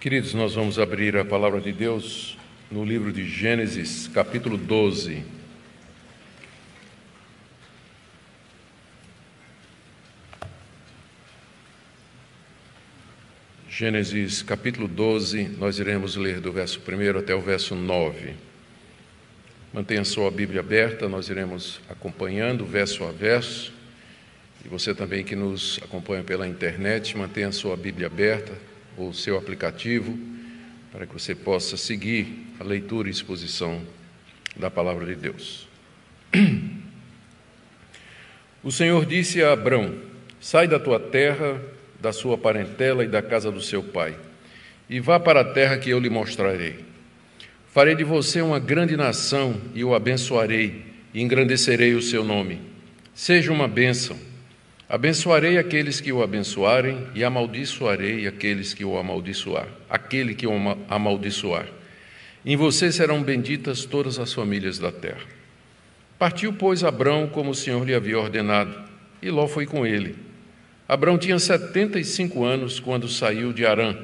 Queridos, nós vamos abrir a palavra de Deus no livro de Gênesis, capítulo 12. Gênesis capítulo 12, nós iremos ler do verso 1 até o verso 9. Mantenha sua Bíblia aberta, nós iremos acompanhando verso a verso. E você também que nos acompanha pela internet, mantenha sua Bíblia aberta, o seu aplicativo, para que você possa seguir a leitura e exposição da palavra de Deus. O Senhor disse a Abrão: Sai da tua terra, da sua parentela e da casa do seu pai, e vá para a terra que eu lhe mostrarei. Farei de você uma grande nação e o abençoarei, e engrandecerei o seu nome. Seja uma bênção Abençoarei aqueles que o abençoarem e amaldiçoarei aqueles que o amaldiçoar, aquele que o amaldiçoar. Em você serão benditas todas as famílias da terra. Partiu, pois, Abrão como o Senhor lhe havia ordenado, e Ló foi com ele. Abrão tinha setenta e cinco anos quando saiu de Arã.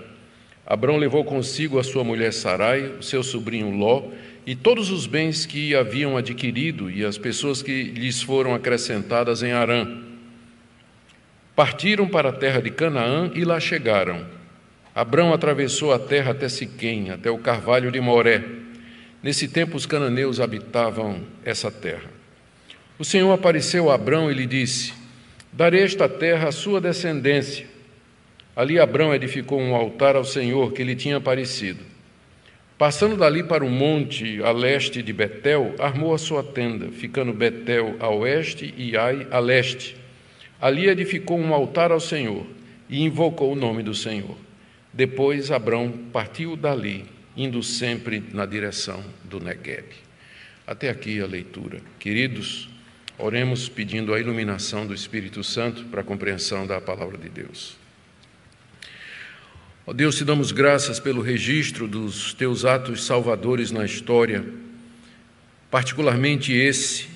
Abrão levou consigo a sua mulher Sarai, o seu sobrinho Ló, e todos os bens que haviam adquirido e as pessoas que lhes foram acrescentadas em Arã Partiram para a terra de Canaã e lá chegaram. Abrão atravessou a terra até Siquém, até o carvalho de Moré. Nesse tempo os cananeus habitavam essa terra. O Senhor apareceu a Abrão e lhe disse: Darei esta terra à sua descendência. Ali Abrão edificou um altar ao Senhor que lhe tinha aparecido. Passando dali para o monte a leste de Betel, armou a sua tenda, ficando Betel a oeste e Ai a leste. Ali edificou um altar ao Senhor e invocou o nome do Senhor. Depois Abrão partiu dali, indo sempre na direção do Negueb. Até aqui a leitura. Queridos, oremos pedindo a iluminação do Espírito Santo para a compreensão da palavra de Deus. Ó Deus, te damos graças pelo registro dos teus atos salvadores na história, particularmente esse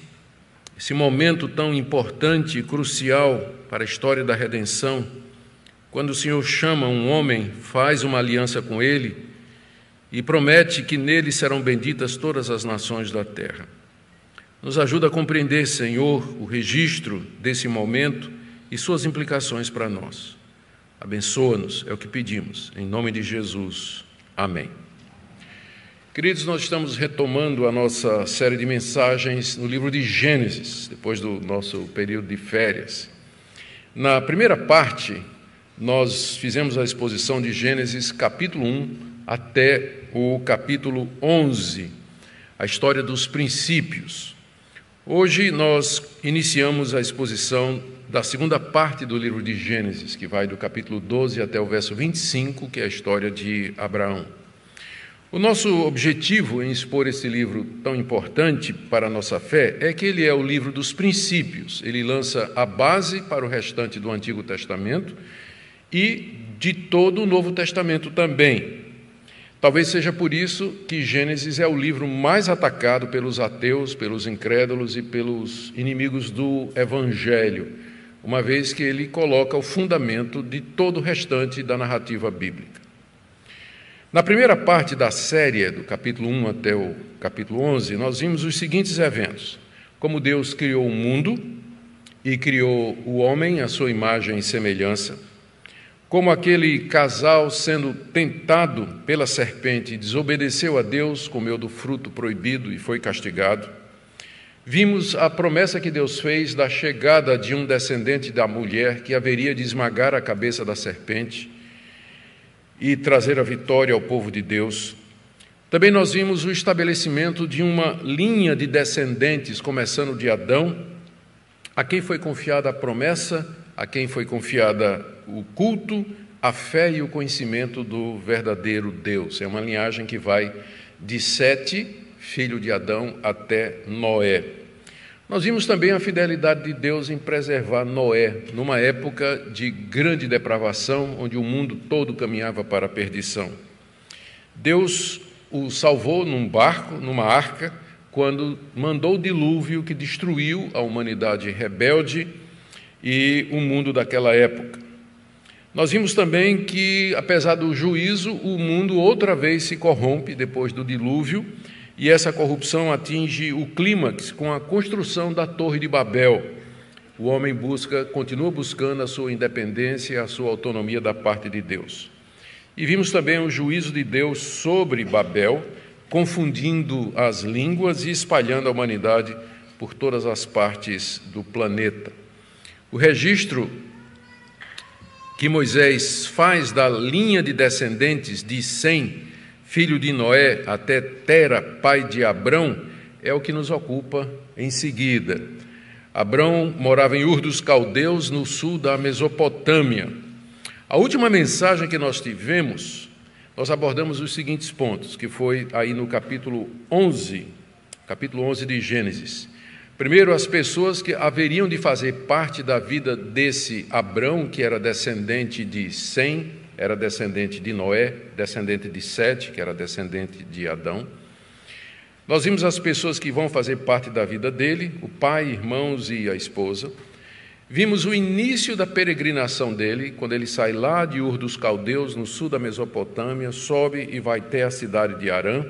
esse momento tão importante e crucial para a história da redenção, quando o Senhor chama um homem, faz uma aliança com ele e promete que nele serão benditas todas as nações da terra. Nos ajuda a compreender, Senhor, o registro desse momento e suas implicações para nós. Abençoa-nos, é o que pedimos. Em nome de Jesus. Amém. Queridos, nós estamos retomando a nossa série de mensagens no livro de Gênesis, depois do nosso período de férias. Na primeira parte, nós fizemos a exposição de Gênesis capítulo 1 até o capítulo 11, a história dos princípios. Hoje nós iniciamos a exposição da segunda parte do livro de Gênesis, que vai do capítulo 12 até o verso 25, que é a história de Abraão. O nosso objetivo em expor esse livro tão importante para a nossa fé é que ele é o livro dos princípios. Ele lança a base para o restante do Antigo Testamento e de todo o Novo Testamento também. Talvez seja por isso que Gênesis é o livro mais atacado pelos ateus, pelos incrédulos e pelos inimigos do Evangelho, uma vez que ele coloca o fundamento de todo o restante da narrativa bíblica. Na primeira parte da série, do capítulo 1 até o capítulo 11, nós vimos os seguintes eventos: como Deus criou o mundo e criou o homem à sua imagem e semelhança, como aquele casal sendo tentado pela serpente desobedeceu a Deus, comeu do fruto proibido e foi castigado. Vimos a promessa que Deus fez da chegada de um descendente da mulher que haveria de esmagar a cabeça da serpente e trazer a vitória ao povo de Deus. Também nós vimos o estabelecimento de uma linha de descendentes, começando de Adão, a quem foi confiada a promessa, a quem foi confiada o culto, a fé e o conhecimento do verdadeiro Deus. É uma linhagem que vai de Sete, filho de Adão, até Noé. Nós vimos também a fidelidade de Deus em preservar Noé, numa época de grande depravação, onde o mundo todo caminhava para a perdição. Deus o salvou num barco, numa arca, quando mandou o dilúvio que destruiu a humanidade rebelde e o mundo daquela época. Nós vimos também que, apesar do juízo, o mundo outra vez se corrompe depois do dilúvio, e essa corrupção atinge o clímax com a construção da Torre de Babel. O homem busca, continua buscando a sua independência, a sua autonomia da parte de Deus. E vimos também o juízo de Deus sobre Babel, confundindo as línguas e espalhando a humanidade por todas as partes do planeta. O registro que Moisés faz da linha de descendentes de Sem, filho de Noé, até Tera, pai de Abrão, é o que nos ocupa em seguida. Abrão morava em Ur dos Caldeus, no sul da Mesopotâmia. A última mensagem que nós tivemos, nós abordamos os seguintes pontos, que foi aí no capítulo 11, capítulo 11 de Gênesis. Primeiro, as pessoas que haveriam de fazer parte da vida desse Abrão, que era descendente de Sem, era descendente de Noé, descendente de Sete, que era descendente de Adão. Nós vimos as pessoas que vão fazer parte da vida dele, o pai, irmãos e a esposa. Vimos o início da peregrinação dele, quando ele sai lá de Ur dos Caldeus, no sul da Mesopotâmia, sobe e vai até a cidade de Arã.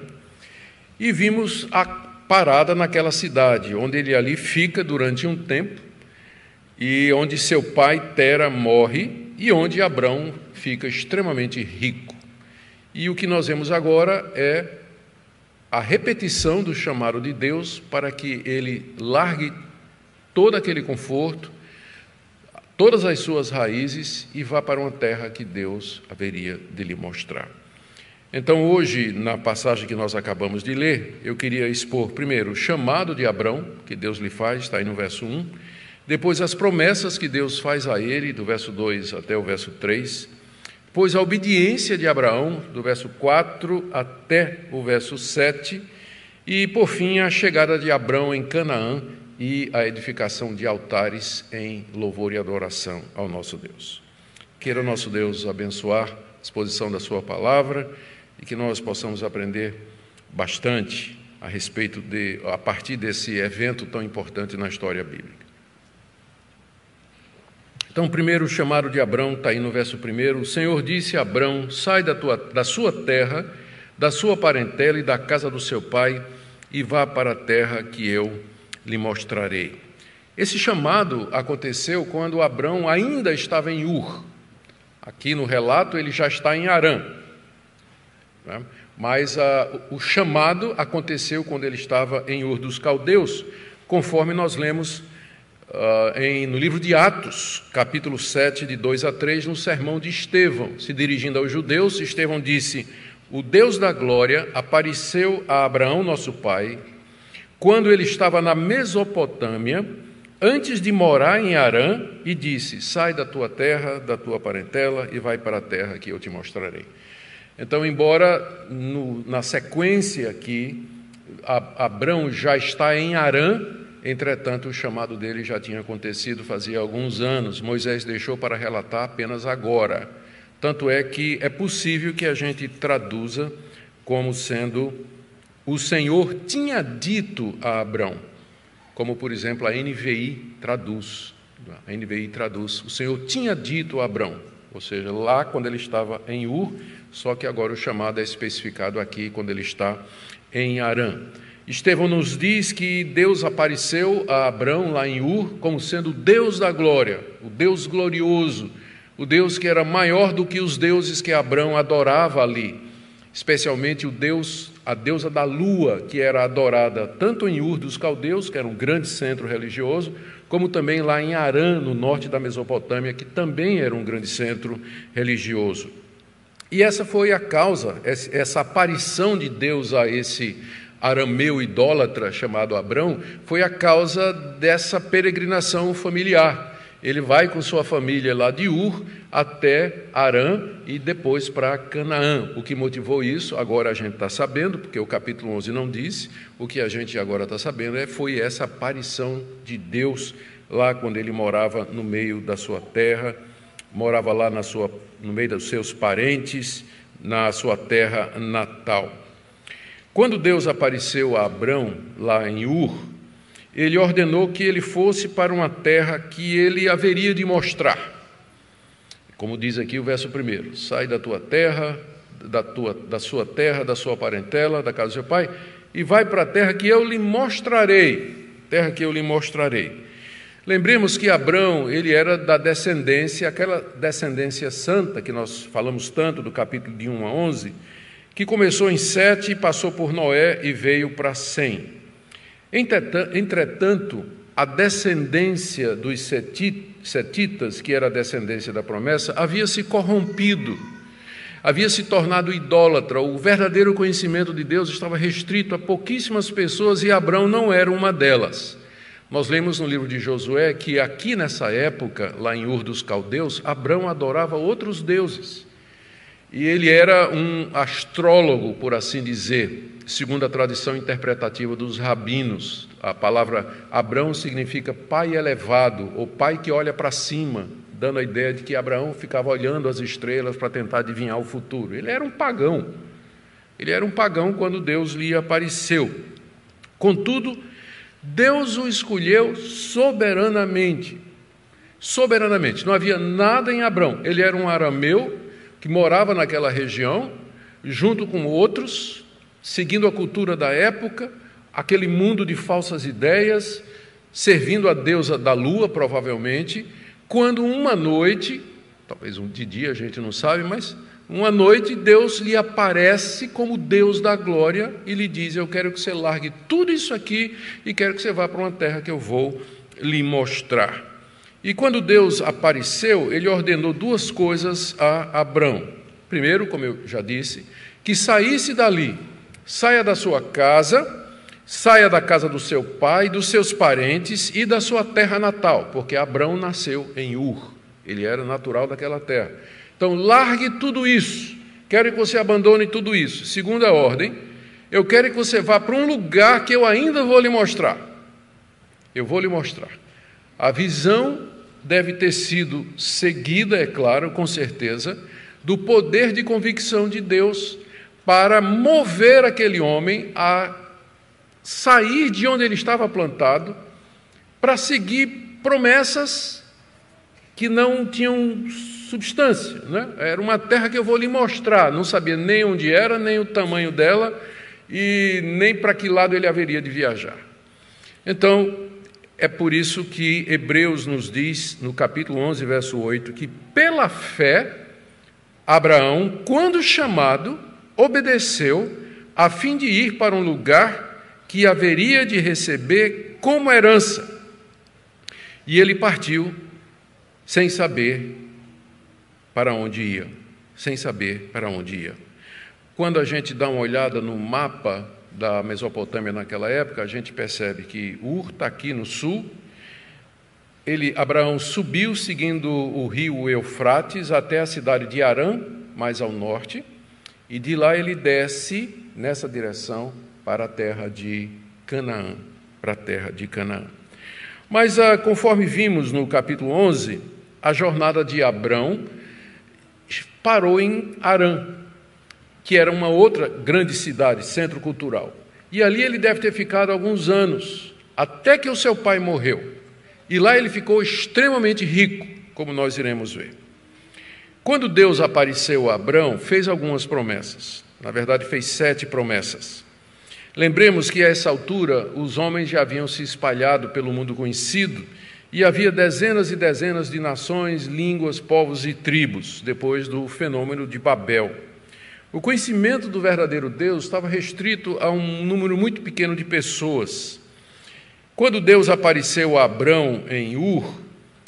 E vimos a parada naquela cidade, onde ele ali fica durante um tempo, e onde seu pai Tera morre, e onde Abrão fica extremamente rico. E o que nós vemos agora é a repetição do chamado de Deus para que ele largue todo aquele conforto, todas as suas raízes e vá para uma terra que Deus haveria de lhe mostrar. Então, hoje, na passagem que nós acabamos de ler, eu queria expor primeiro o chamado de Abrão, que Deus lhe faz, está aí no verso 1, depois as promessas que Deus faz a ele, do verso 2 até o verso 3, depois a obediência de Abraão, do verso 4 até o verso 7, e por fim a chegada de Abrão em Canaã e a edificação de altares em louvor e adoração ao nosso Deus. Queira nosso Deus abençoar a exposição da Sua palavra e que nós possamos aprender bastante a respeito de, a partir desse evento tão importante na história bíblica. Então, o primeiro chamado de Abrão está aí no verso primeiro. O Senhor disse a Abrão: sai da, tua, da sua terra, da sua parentela e da casa do seu pai, e vá para a terra que eu lhe mostrarei. Esse chamado aconteceu quando Abrão ainda estava em Ur. Aqui no relato ele já está em Arã. Né? Mas uh, o chamado aconteceu quando ele estava em Ur dos Caldeus, conforme nós lemos uh, em, no livro de Atos, capítulo 7, de 2 a 3, no sermão de Estevão. Se dirigindo aos judeus, Estevão disse: O Deus da glória apareceu a Abraão, nosso pai, quando ele estava na Mesopotâmia, antes de morar em Arã, e disse: Sai da tua terra, da tua parentela, e vai para a terra que eu te mostrarei. Então, embora no, na sequência aqui, Abrão já está em Arã, entretanto, o chamado dele já tinha acontecido fazia alguns anos. Moisés deixou para relatar apenas agora. Tanto é que é possível que a gente traduza como sendo o Senhor tinha dito a Abrão, como por exemplo a NVI traduz. A NVI traduz: o Senhor tinha dito a Abrão, ou seja, lá quando ele estava em Ur, só que agora o chamado é especificado aqui quando ele está em Arã. Estevão nos diz que Deus apareceu a Abrão lá em Ur como sendo o Deus da glória, o Deus glorioso, o Deus que era maior do que os deuses que Abrão adorava ali, especialmente o Deus, a deusa da lua, que era adorada tanto em Ur dos caldeus, que era um grande centro religioso, como também lá em Arã, no norte da Mesopotâmia, que também era um grande centro religioso. E essa foi a causa, essa aparição de Deus a esse arameu idólatra chamado Abrão, foi a causa dessa peregrinação familiar. Ele vai com sua família lá de Ur até Arã e depois para Canaã. O que motivou isso, agora a gente está sabendo, porque o capítulo 11 não disse, o que a gente agora está sabendo é foi essa aparição de Deus lá quando ele morava no meio da sua terra, morava lá na sua, no meio dos seus parentes, na sua terra natal. Quando Deus apareceu a Abrão lá em Ur, ele ordenou que ele fosse para uma terra que ele haveria de mostrar. Como diz aqui o verso primeiro: sai da tua terra, da, tua, da sua terra, da sua parentela, da casa do seu pai, e vai para a terra que eu lhe mostrarei. Terra que eu lhe mostrarei. Lembremos que Abrão, ele era da descendência, aquela descendência santa que nós falamos tanto do capítulo de 1 a 11, que começou em Sete, passou por Noé e veio para Sem. Entretanto, a descendência dos setitas, que era a descendência da promessa, havia se corrompido, havia se tornado idólatra. O verdadeiro conhecimento de Deus estava restrito a pouquíssimas pessoas e Abraão não era uma delas. Nós lemos no livro de Josué que aqui nessa época, lá em Ur dos Caldeus, Abraão adorava outros deuses. E ele era um astrólogo, por assim dizer, segundo a tradição interpretativa dos rabinos. A palavra Abraão significa pai elevado, ou pai que olha para cima, dando a ideia de que Abraão ficava olhando as estrelas para tentar adivinhar o futuro. Ele era um pagão. Ele era um pagão quando Deus lhe apareceu. Contudo, Deus o escolheu soberanamente. Soberanamente. Não havia nada em Abraão. Ele era um arameu que morava naquela região, junto com outros, seguindo a cultura da época, aquele mundo de falsas ideias, servindo a deusa da lua, provavelmente, quando uma noite, talvez um de dia a gente não sabe, mas uma noite Deus lhe aparece como Deus da glória e lhe diz: Eu quero que você largue tudo isso aqui e quero que você vá para uma terra que eu vou lhe mostrar. E quando Deus apareceu, ele ordenou duas coisas a Abrão. Primeiro, como eu já disse, que saísse dali, saia da sua casa, saia da casa do seu pai, dos seus parentes e da sua terra natal, porque Abrão nasceu em Ur, ele era natural daquela terra. Então, largue tudo isso, quero que você abandone tudo isso. Segunda ordem, eu quero que você vá para um lugar que eu ainda vou lhe mostrar. Eu vou lhe mostrar. A visão deve ter sido seguida, é claro, com certeza, do poder de convicção de Deus para mover aquele homem a sair de onde ele estava plantado para seguir promessas que não tinham substância. Né? Era uma terra que eu vou lhe mostrar, não sabia nem onde era, nem o tamanho dela e nem para que lado ele haveria de viajar. Então, é por isso que Hebreus nos diz, no capítulo 11, verso 8, que pela fé, Abraão, quando chamado, obedeceu, a fim de ir para um lugar que haveria de receber como herança. E ele partiu sem saber para onde ia, sem saber para onde ia. Quando a gente dá uma olhada no mapa da Mesopotâmia naquela época, a gente percebe que Ur está aqui no sul. Ele, Abraão subiu seguindo o rio Eufrates até a cidade de Arã, mais ao norte, e de lá ele desce nessa direção para a terra de Canaã, para a terra de Canaã. Mas ah, conforme vimos no capítulo 11, a jornada de Abrão parou em Arã, que era uma outra grande cidade, centro cultural. E ali ele deve ter ficado alguns anos, até que o seu pai morreu. E lá ele ficou extremamente rico, como nós iremos ver. Quando Deus apareceu a Abrão, fez algumas promessas. Na verdade, fez sete promessas. Lembremos que a essa altura os homens já haviam se espalhado pelo mundo conhecido e havia dezenas e dezenas de nações, línguas, povos e tribos, depois do fenômeno de Babel. O conhecimento do verdadeiro Deus estava restrito a um número muito pequeno de pessoas. Quando Deus apareceu a Abrão em Ur,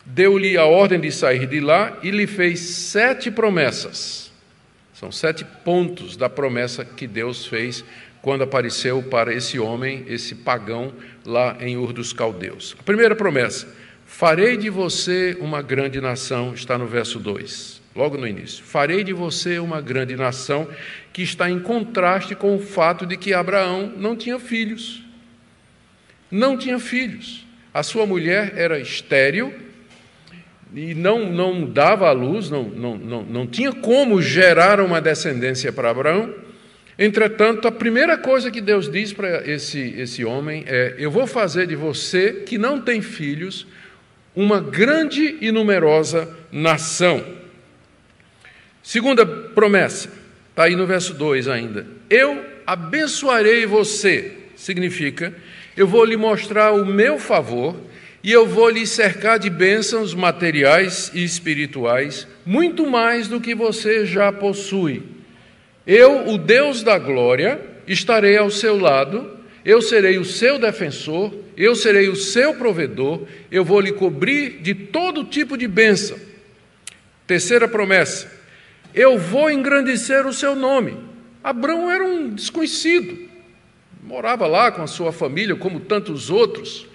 deu-lhe a ordem de sair de lá e lhe fez sete promessas. São sete pontos da promessa que Deus fez quando apareceu para esse homem, esse pagão, lá em Ur dos Caldeus. A primeira promessa: Farei de você uma grande nação, está no verso 2 logo no início. Farei de você uma grande nação, que está em contraste com o fato de que Abraão não tinha filhos. Não tinha filhos. A sua mulher era estéril e não, não dava à luz, não, não, não, não tinha como gerar uma descendência para Abraão. Entretanto, a primeira coisa que Deus diz para esse, esse homem é: Eu vou fazer de você, que não tem filhos, uma grande e numerosa nação. Segunda promessa, está aí no verso 2 ainda. Eu abençoarei você, significa, eu vou lhe mostrar o meu favor e eu vou lhe cercar de bênçãos materiais e espirituais, muito mais do que você já possui. Eu, o Deus da glória, estarei ao seu lado, eu serei o seu defensor, eu serei o seu provedor, eu vou lhe cobrir de todo tipo de bênção. Terceira promessa: eu vou engrandecer o seu nome. Abraão era um desconhecido, morava lá com a sua família, como tantos outros.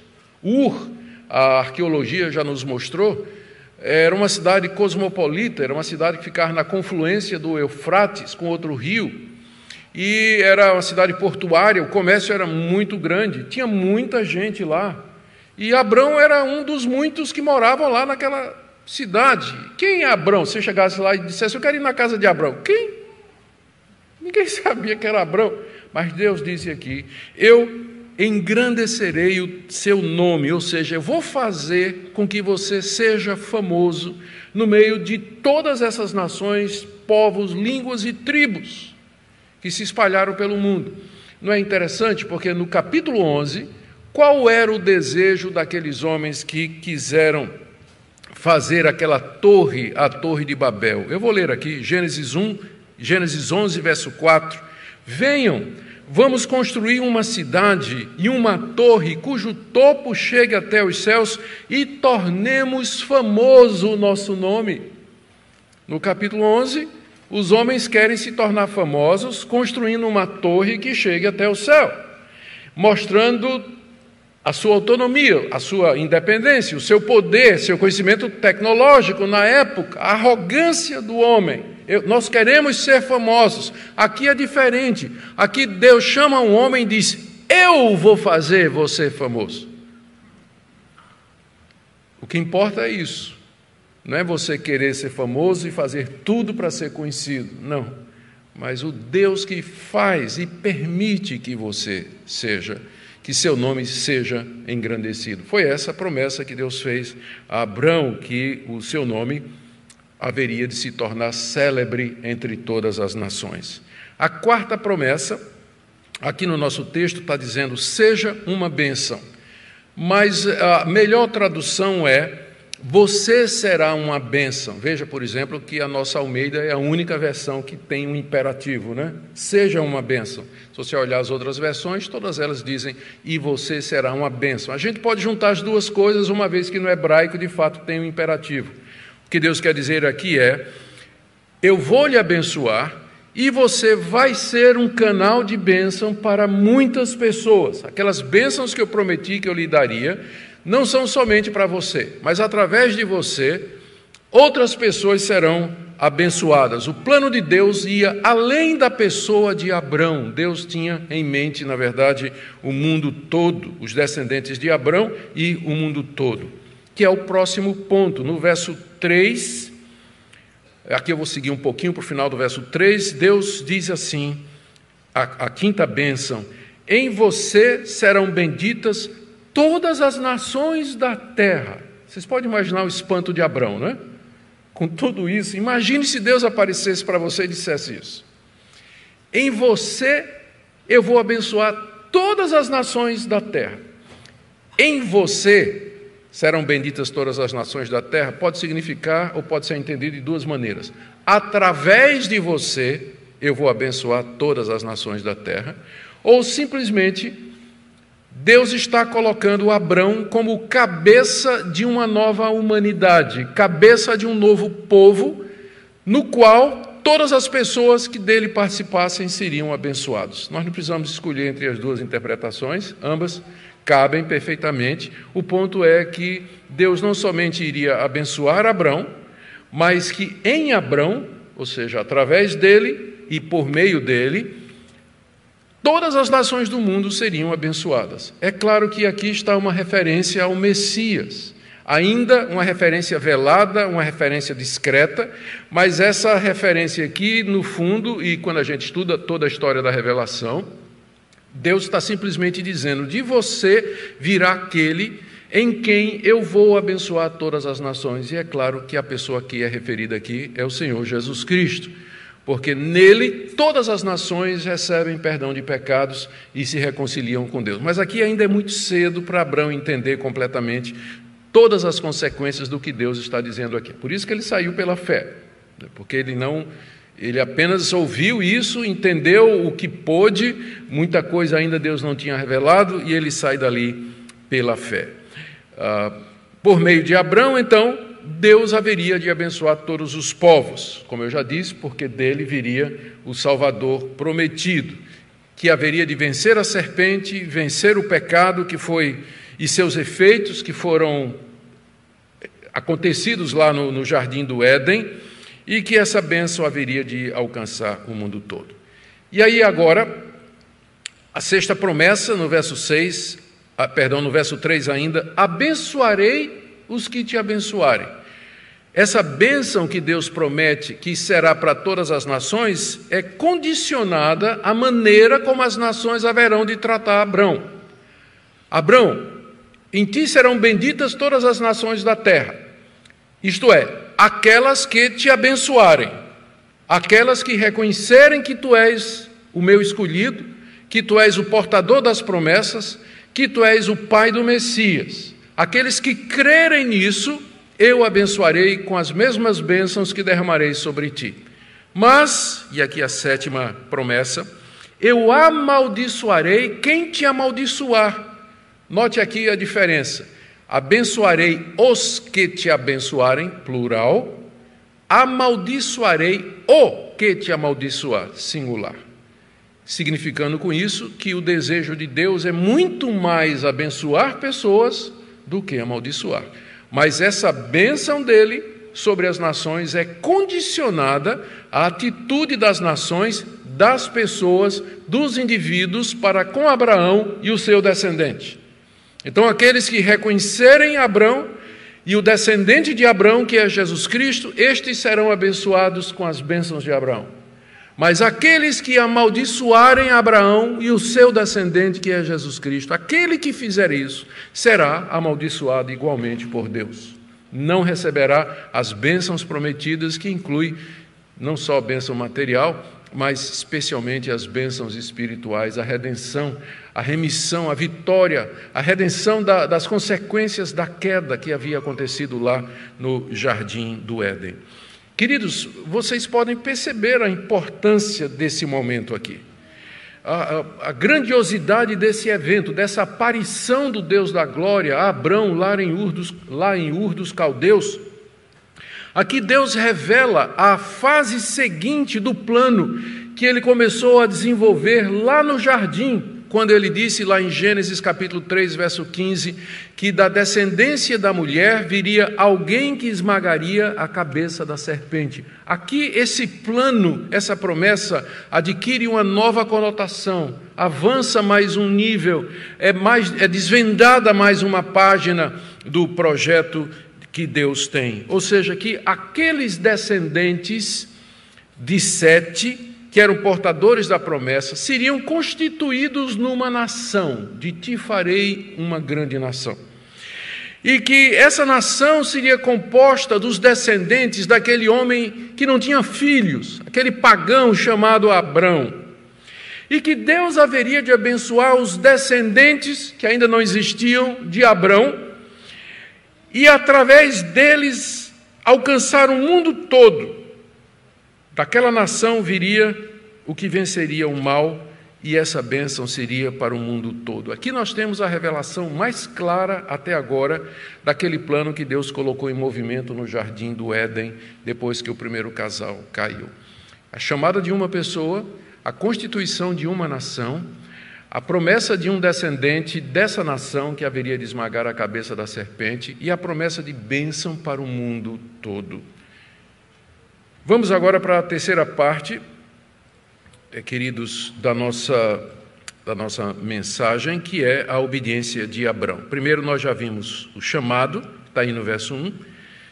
Ur a arqueologia já nos mostrou, era uma cidade cosmopolita, era uma cidade que ficava na confluência do Eufrates com outro rio, e era uma cidade portuária, o comércio era muito grande, tinha muita gente lá. E Abrão era um dos muitos que moravam lá naquela cidade. Quem é Abrão? Se chegasse lá e dissesse, eu quero ir na casa de Abrão. Quem? Ninguém sabia que era Abrão. Mas Deus disse aqui: Eu engrandecerei o seu nome, ou seja, eu vou fazer com que você seja famoso no meio de todas essas nações, povos, línguas e tribos que se espalharam pelo mundo. Não é interessante porque no capítulo 11, qual era o desejo daqueles homens que quiseram fazer aquela torre, a Torre de Babel? Eu vou ler aqui Gênesis 1, Gênesis 11, verso 4. Venham Vamos construir uma cidade e uma torre cujo topo chegue até os céus e tornemos famoso o nosso nome. No capítulo 11, os homens querem se tornar famosos construindo uma torre que chegue até o céu, mostrando a sua autonomia, a sua independência, o seu poder, seu conhecimento tecnológico na época, a arrogância do homem. Eu, nós queremos ser famosos. Aqui é diferente. Aqui Deus chama um homem e diz: Eu vou fazer você famoso. O que importa é isso. Não é você querer ser famoso e fazer tudo para ser conhecido. Não. Mas o Deus que faz e permite que você seja, que seu nome seja engrandecido. Foi essa a promessa que Deus fez a Abraão, que o seu nome haveria de se tornar célebre entre todas as nações. A quarta promessa, aqui no nosso texto, está dizendo: seja uma bênção. Mas a melhor tradução é: você será uma bênção. Veja, por exemplo, que a nossa Almeida é a única versão que tem um imperativo, né? Seja uma bênção. Se você olhar as outras versões, todas elas dizem: e você será uma bênção. A gente pode juntar as duas coisas, uma vez que no hebraico de fato tem um imperativo. O que Deus quer dizer aqui é: eu vou lhe abençoar e você vai ser um canal de bênção para muitas pessoas. Aquelas bênçãos que eu prometi que eu lhe daria não são somente para você, mas através de você, outras pessoas serão abençoadas. O plano de Deus ia além da pessoa de Abrão. Deus tinha em mente, na verdade, o mundo todo, os descendentes de Abrão e o mundo todo que é o próximo ponto. No verso 3, aqui eu vou seguir um pouquinho para o final do verso 3, Deus diz assim: a, a quinta bênção: Em você serão benditas todas as nações da terra. Vocês podem imaginar o espanto de Abraão, né? Com tudo isso, imagine se Deus aparecesse para você e dissesse isso. Em você eu vou abençoar todas as nações da terra. Em você serão benditas todas as nações da terra, pode significar ou pode ser entendido de duas maneiras. Através de você, eu vou abençoar todas as nações da terra, ou simplesmente Deus está colocando Abrão como cabeça de uma nova humanidade, cabeça de um novo povo, no qual todas as pessoas que dele participassem seriam abençoados. Nós não precisamos escolher entre as duas interpretações, ambas cabem perfeitamente. O ponto é que Deus não somente iria abençoar Abrão, mas que em Abrão, ou seja, através dele e por meio dele, todas as nações do mundo seriam abençoadas. É claro que aqui está uma referência ao Messias. Ainda uma referência velada, uma referência discreta, mas essa referência aqui, no fundo, e quando a gente estuda toda a história da revelação, Deus está simplesmente dizendo: de você virá aquele em quem eu vou abençoar todas as nações. E é claro que a pessoa que é referida aqui é o Senhor Jesus Cristo, porque nele todas as nações recebem perdão de pecados e se reconciliam com Deus. Mas aqui ainda é muito cedo para Abraão entender completamente todas as consequências do que Deus está dizendo aqui. Por isso que ele saiu pela fé, né? porque ele não ele apenas ouviu isso, entendeu o que pôde, muita coisa ainda Deus não tinha revelado, e ele sai dali pela fé. Ah, por meio de Abraão, então, Deus haveria de abençoar todos os povos, como eu já disse, porque dele viria o Salvador prometido, que haveria de vencer a serpente, vencer o pecado que foi e seus efeitos que foram acontecidos lá no, no jardim do Éden e que essa bênção haveria de alcançar o mundo todo. E aí agora, a sexta promessa, no verso 6, ah, perdão, no verso 3 ainda, abençoarei os que te abençoarem. Essa bênção que Deus promete que será para todas as nações é condicionada à maneira como as nações haverão de tratar Abrão. Abrão, em ti serão benditas todas as nações da terra. Isto é, aquelas que te abençoarem, aquelas que reconhecerem que tu és o meu escolhido, que tu és o portador das promessas, que tu és o pai do Messias. Aqueles que crerem nisso, eu abençoarei com as mesmas bênçãos que derramarei sobre ti. Mas, e aqui a sétima promessa, eu amaldiçoarei quem te amaldiçoar. Note aqui a diferença. Abençoarei os que te abençoarem, plural. Amaldiçoarei o que te amaldiçoar, singular. Significando com isso que o desejo de Deus é muito mais abençoar pessoas do que amaldiçoar. Mas essa bênção dele sobre as nações é condicionada à atitude das nações, das pessoas, dos indivíduos para com Abraão e o seu descendente. Então, aqueles que reconhecerem Abraão e o descendente de Abraão, que é Jesus Cristo, estes serão abençoados com as bênçãos de Abraão. Mas aqueles que amaldiçoarem Abraão e o seu descendente, que é Jesus Cristo, aquele que fizer isso, será amaldiçoado igualmente por Deus. Não receberá as bênçãos prometidas, que inclui não só a bênção material, mas especialmente as bênçãos espirituais, a redenção, a remissão, a vitória, a redenção da, das consequências da queda que havia acontecido lá no jardim do Éden. Queridos, vocês podem perceber a importância desse momento aqui. A, a, a, grandiosidade desse evento, dessa aparição do Deus da glória Abrão lá em Ur dos, lá em Ur dos Caldeus, Aqui Deus revela a fase seguinte do plano que ele começou a desenvolver lá no jardim, quando ele disse lá em Gênesis capítulo 3, verso 15, que da descendência da mulher viria alguém que esmagaria a cabeça da serpente. Aqui esse plano, essa promessa adquire uma nova conotação, avança mais um nível, é mais é desvendada mais uma página do projeto que Deus tem. Ou seja, que aqueles descendentes de Sete, que eram portadores da promessa, seriam constituídos numa nação, de ti farei uma grande nação. E que essa nação seria composta dos descendentes daquele homem que não tinha filhos, aquele pagão chamado Abrão. E que Deus haveria de abençoar os descendentes que ainda não existiam de Abrão, e através deles alcançar o mundo todo. Daquela nação viria o que venceria o mal e essa bênção seria para o mundo todo. Aqui nós temos a revelação mais clara até agora daquele plano que Deus colocou em movimento no jardim do Éden depois que o primeiro casal caiu. A chamada de uma pessoa, a constituição de uma nação a promessa de um descendente dessa nação que haveria de esmagar a cabeça da serpente e a promessa de bênção para o mundo todo. Vamos agora para a terceira parte, eh, queridos, da nossa, da nossa mensagem, que é a obediência de Abraão. Primeiro, nós já vimos o chamado, está aí no verso 1.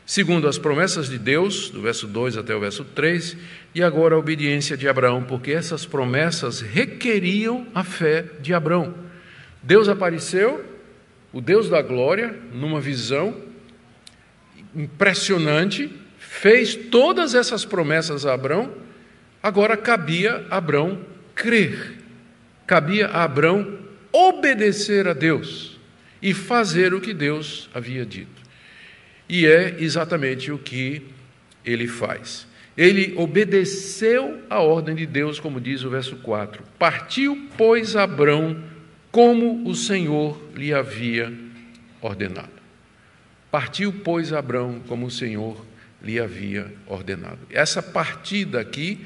Segundo, as promessas de Deus, do verso 2 até o verso 3 e agora a obediência de Abraão, porque essas promessas requeriam a fé de Abraão. Deus apareceu, O Deus da glória, numa visão impressionante, fez todas essas promessas a Abraão, agora cabia a Abraão crer, cabia a Abraão obedecer a Deus e fazer o que Deus havia dito. E é exatamente o que ele faz. Ele obedeceu a ordem de Deus, como diz o verso 4. Partiu, pois, Abrão como o Senhor lhe havia ordenado. Partiu, pois, Abrão como o Senhor lhe havia ordenado. Essa partida aqui,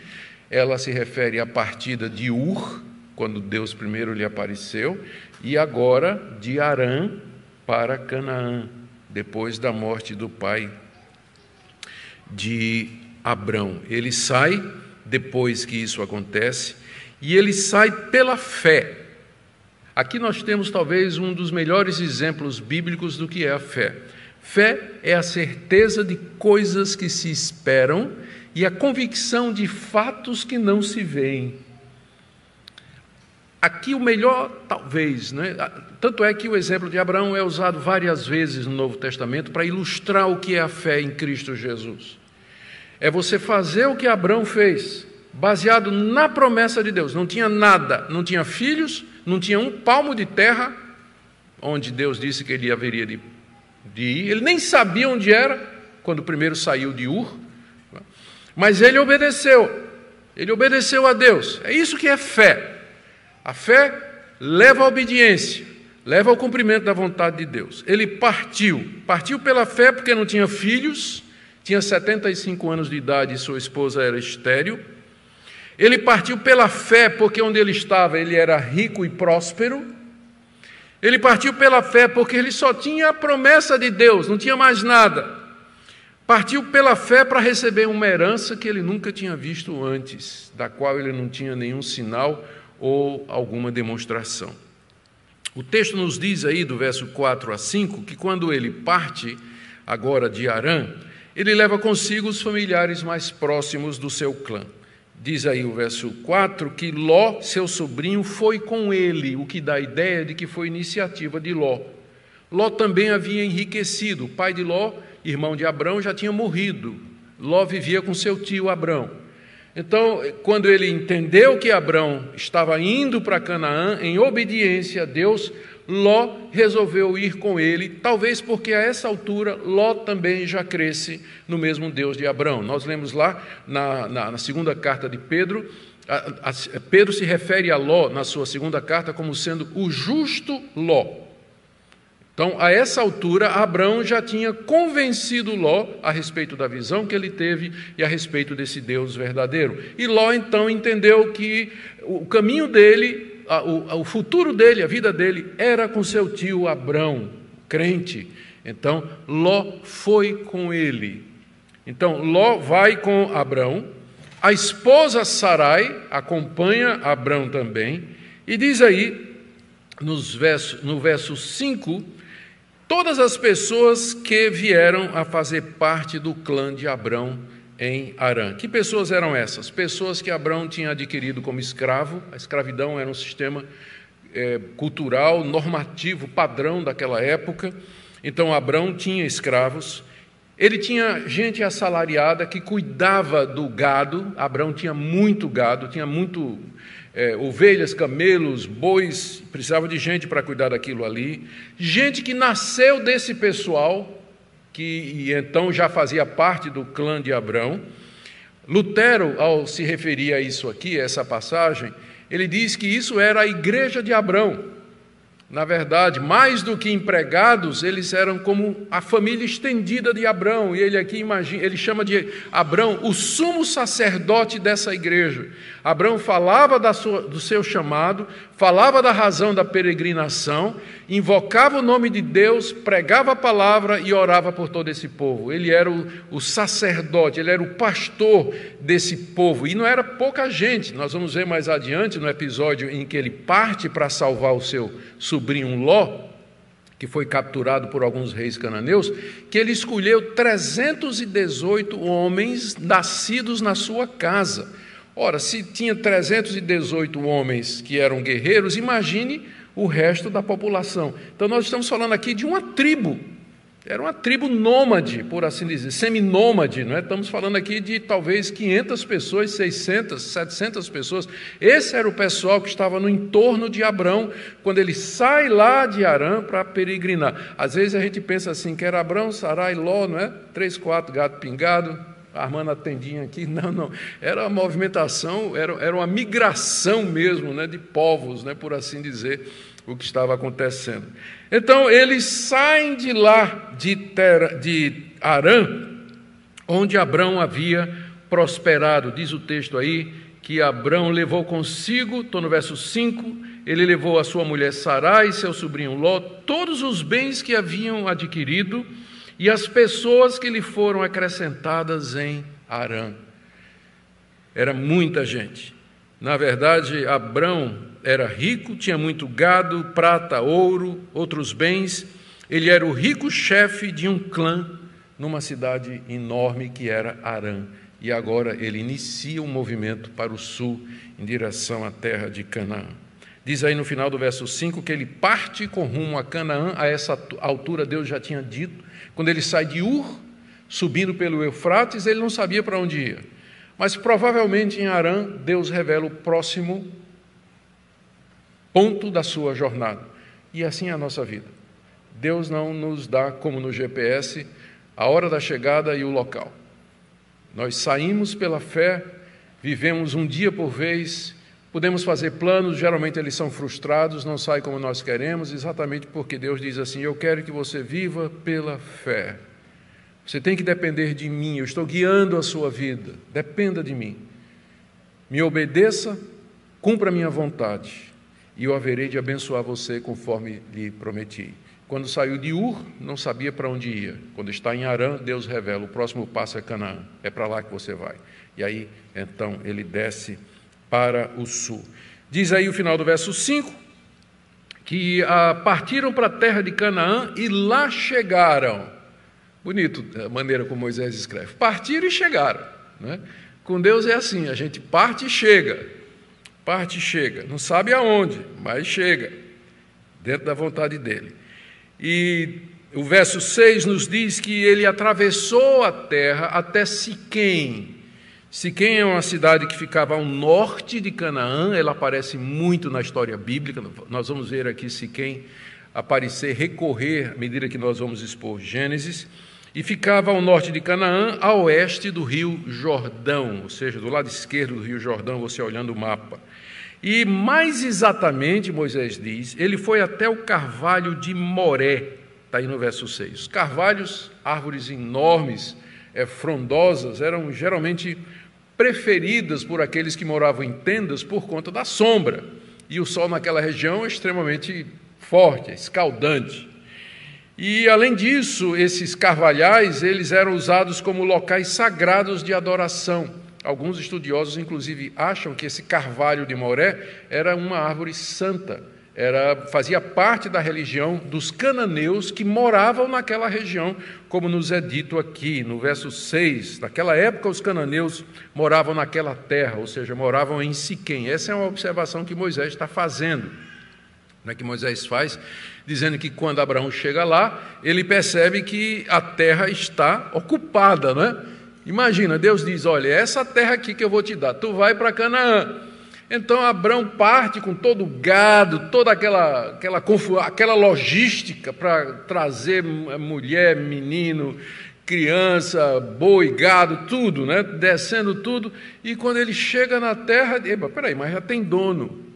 ela se refere à partida de Ur, quando Deus primeiro lhe apareceu, e agora de Arã para Canaã, depois da morte do pai de Abrão. Ele sai depois que isso acontece, e ele sai pela fé. Aqui nós temos talvez um dos melhores exemplos bíblicos do que é a fé. Fé é a certeza de coisas que se esperam e a convicção de fatos que não se veem. Aqui o melhor, talvez, né? tanto é que o exemplo de Abraão é usado várias vezes no Novo Testamento para ilustrar o que é a fé em Cristo Jesus. É você fazer o que Abraão fez, baseado na promessa de Deus. Não tinha nada, não tinha filhos, não tinha um palmo de terra, onde Deus disse que ele haveria de de ir. Ele nem sabia onde era quando primeiro saiu de Ur, mas ele obedeceu. Ele obedeceu a Deus. É isso que é fé. A fé leva à obediência, leva ao cumprimento da vontade de Deus. Ele partiu, partiu pela fé porque não tinha filhos, tinha 75 anos de idade e sua esposa era estéril. Ele partiu pela fé porque onde ele estava ele era rico e próspero. Ele partiu pela fé porque ele só tinha a promessa de Deus, não tinha mais nada. Partiu pela fé para receber uma herança que ele nunca tinha visto antes, da qual ele não tinha nenhum sinal ou alguma demonstração. O texto nos diz aí, do verso 4 a 5, que quando ele parte agora de Arã, ele leva consigo os familiares mais próximos do seu clã. Diz aí o verso 4 que Ló, seu sobrinho, foi com ele, o que dá a ideia de que foi iniciativa de Ló. Ló também havia enriquecido. O pai de Ló, irmão de Abrão, já tinha morrido. Ló vivia com seu tio Abrão. Então, quando ele entendeu que Abrão estava indo para Canaã em obediência a Deus, Ló resolveu ir com ele, talvez porque a essa altura Ló também já cresce no mesmo Deus de Abraão. Nós lemos lá na, na, na segunda carta de Pedro, a, a, Pedro se refere a Ló na sua segunda carta como sendo o justo Ló. Então, a essa altura, Abraão já tinha convencido Ló a respeito da visão que ele teve e a respeito desse Deus verdadeiro. E Ló então entendeu que o caminho dele a, o, o futuro dele, a vida dele, era com seu tio Abrão, crente. Então, Ló foi com ele. Então, Ló vai com Abrão, a esposa Sarai acompanha Abrão também, e diz aí, nos verso, no verso 5, todas as pessoas que vieram a fazer parte do clã de Abrão em Arã. Que pessoas eram essas? Pessoas que Abraão tinha adquirido como escravo. A escravidão era um sistema é, cultural, normativo, padrão daquela época. Então, Abraão tinha escravos. Ele tinha gente assalariada que cuidava do gado. Abraão tinha muito gado, tinha muito é, ovelhas, camelos, bois, precisava de gente para cuidar daquilo ali. Gente que nasceu desse pessoal, que então já fazia parte do clã de Abrão. Lutero, ao se referir a isso aqui, a essa passagem, ele diz que isso era a igreja de Abrão. Na verdade, mais do que empregados, eles eram como a família estendida de Abrão. E ele aqui imagina, ele chama de Abrão o sumo sacerdote dessa igreja. Abrão falava sua, do seu chamado, falava da razão da peregrinação, invocava o nome de Deus, pregava a palavra e orava por todo esse povo. Ele era o, o sacerdote, ele era o pastor desse povo. E não era pouca gente. Nós vamos ver mais adiante no episódio em que ele parte para salvar o seu sobrinho Ló, que foi capturado por alguns reis cananeus, que ele escolheu 318 homens nascidos na sua casa. Ora, se tinha 318 homens que eram guerreiros, imagine o resto da população. Então, nós estamos falando aqui de uma tribo era uma tribo nômade, por assim dizer, seminômade, não é? Estamos falando aqui de talvez 500 pessoas, 600, 700 pessoas. Esse era o pessoal que estava no entorno de Abrão, quando ele sai lá de Arã para peregrinar. Às vezes a gente pensa assim, que era Abrão, Sarai, Ló, não é? Três, quatro, gato pingado, armando a tendinha aqui. Não, não. Era uma movimentação, era, era uma migração mesmo, né? De povos, né? Por assim dizer, o que estava acontecendo. Então eles saem de lá, de, Tera, de Arã, onde Abrão havia prosperado. Diz o texto aí que Abrão levou consigo, estou no verso 5, ele levou a sua mulher Sarai, seu sobrinho Ló, todos os bens que haviam adquirido e as pessoas que lhe foram acrescentadas em Arã. Era muita gente. Na verdade, Abrão era rico, tinha muito gado, prata, ouro, outros bens. Ele era o rico chefe de um clã numa cidade enorme que era Arã. E agora ele inicia um movimento para o sul, em direção à terra de Canaã. Diz aí no final do verso 5 que ele parte com rumo a Canaã, a essa altura Deus já tinha dito. Quando ele sai de Ur, subindo pelo Eufrates, ele não sabia para onde ia. Mas provavelmente em Arã, Deus revela o próximo ponto da sua jornada. E assim é a nossa vida. Deus não nos dá, como no GPS, a hora da chegada e o local. Nós saímos pela fé, vivemos um dia por vez, podemos fazer planos, geralmente eles são frustrados, não saem como nós queremos, exatamente porque Deus diz assim: Eu quero que você viva pela fé. Você tem que depender de mim, eu estou guiando a sua vida, dependa de mim. Me obedeça, cumpra a minha vontade e eu haverei de abençoar você conforme lhe prometi. Quando saiu de Ur, não sabia para onde ia. Quando está em Arã, Deus revela: o próximo passo é Canaã, é para lá que você vai. E aí, então, ele desce para o sul. Diz aí o final do verso 5: que ah, partiram para a terra de Canaã e lá chegaram. Bonito a maneira como Moisés escreve: partiram e chegaram. Né? Com Deus é assim: a gente parte e chega parte chega, não sabe aonde, mas chega, dentro da vontade dele. E o verso 6 nos diz que ele atravessou a terra até Siquém. Siquém é uma cidade que ficava ao norte de Canaã, ela aparece muito na história bíblica, nós vamos ver aqui Siquém aparecer, recorrer à medida que nós vamos expor Gênesis, e ficava ao norte de Canaã, a oeste do rio Jordão, ou seja, do lado esquerdo do rio Jordão, você olhando o mapa. E mais exatamente, Moisés diz, ele foi até o carvalho de Moré, está aí no verso 6. Os carvalhos, árvores enormes, é, frondosas, eram geralmente preferidas por aqueles que moravam em tendas por conta da sombra. E o sol naquela região é extremamente forte, é escaldante. E além disso, esses carvalhais, eles eram usados como locais sagrados de adoração. Alguns estudiosos, inclusive, acham que esse carvalho de Moré era uma árvore santa, era, fazia parte da religião dos cananeus que moravam naquela região, como nos é dito aqui no verso 6. Naquela época, os cananeus moravam naquela terra, ou seja, moravam em Siquém. Essa é uma observação que Moisés está fazendo. Não é que Moisés faz, dizendo que quando Abraão chega lá, ele percebe que a terra está ocupada, não é? Imagina, Deus diz: Olha, essa terra aqui que eu vou te dar, tu vai para Canaã. Então Abraão parte com todo o gado, toda aquela, aquela, aquela logística para trazer mulher, menino, criança, boi, gado, tudo, né? descendo tudo. E quando ele chega na terra, epa, peraí, mas já tem dono.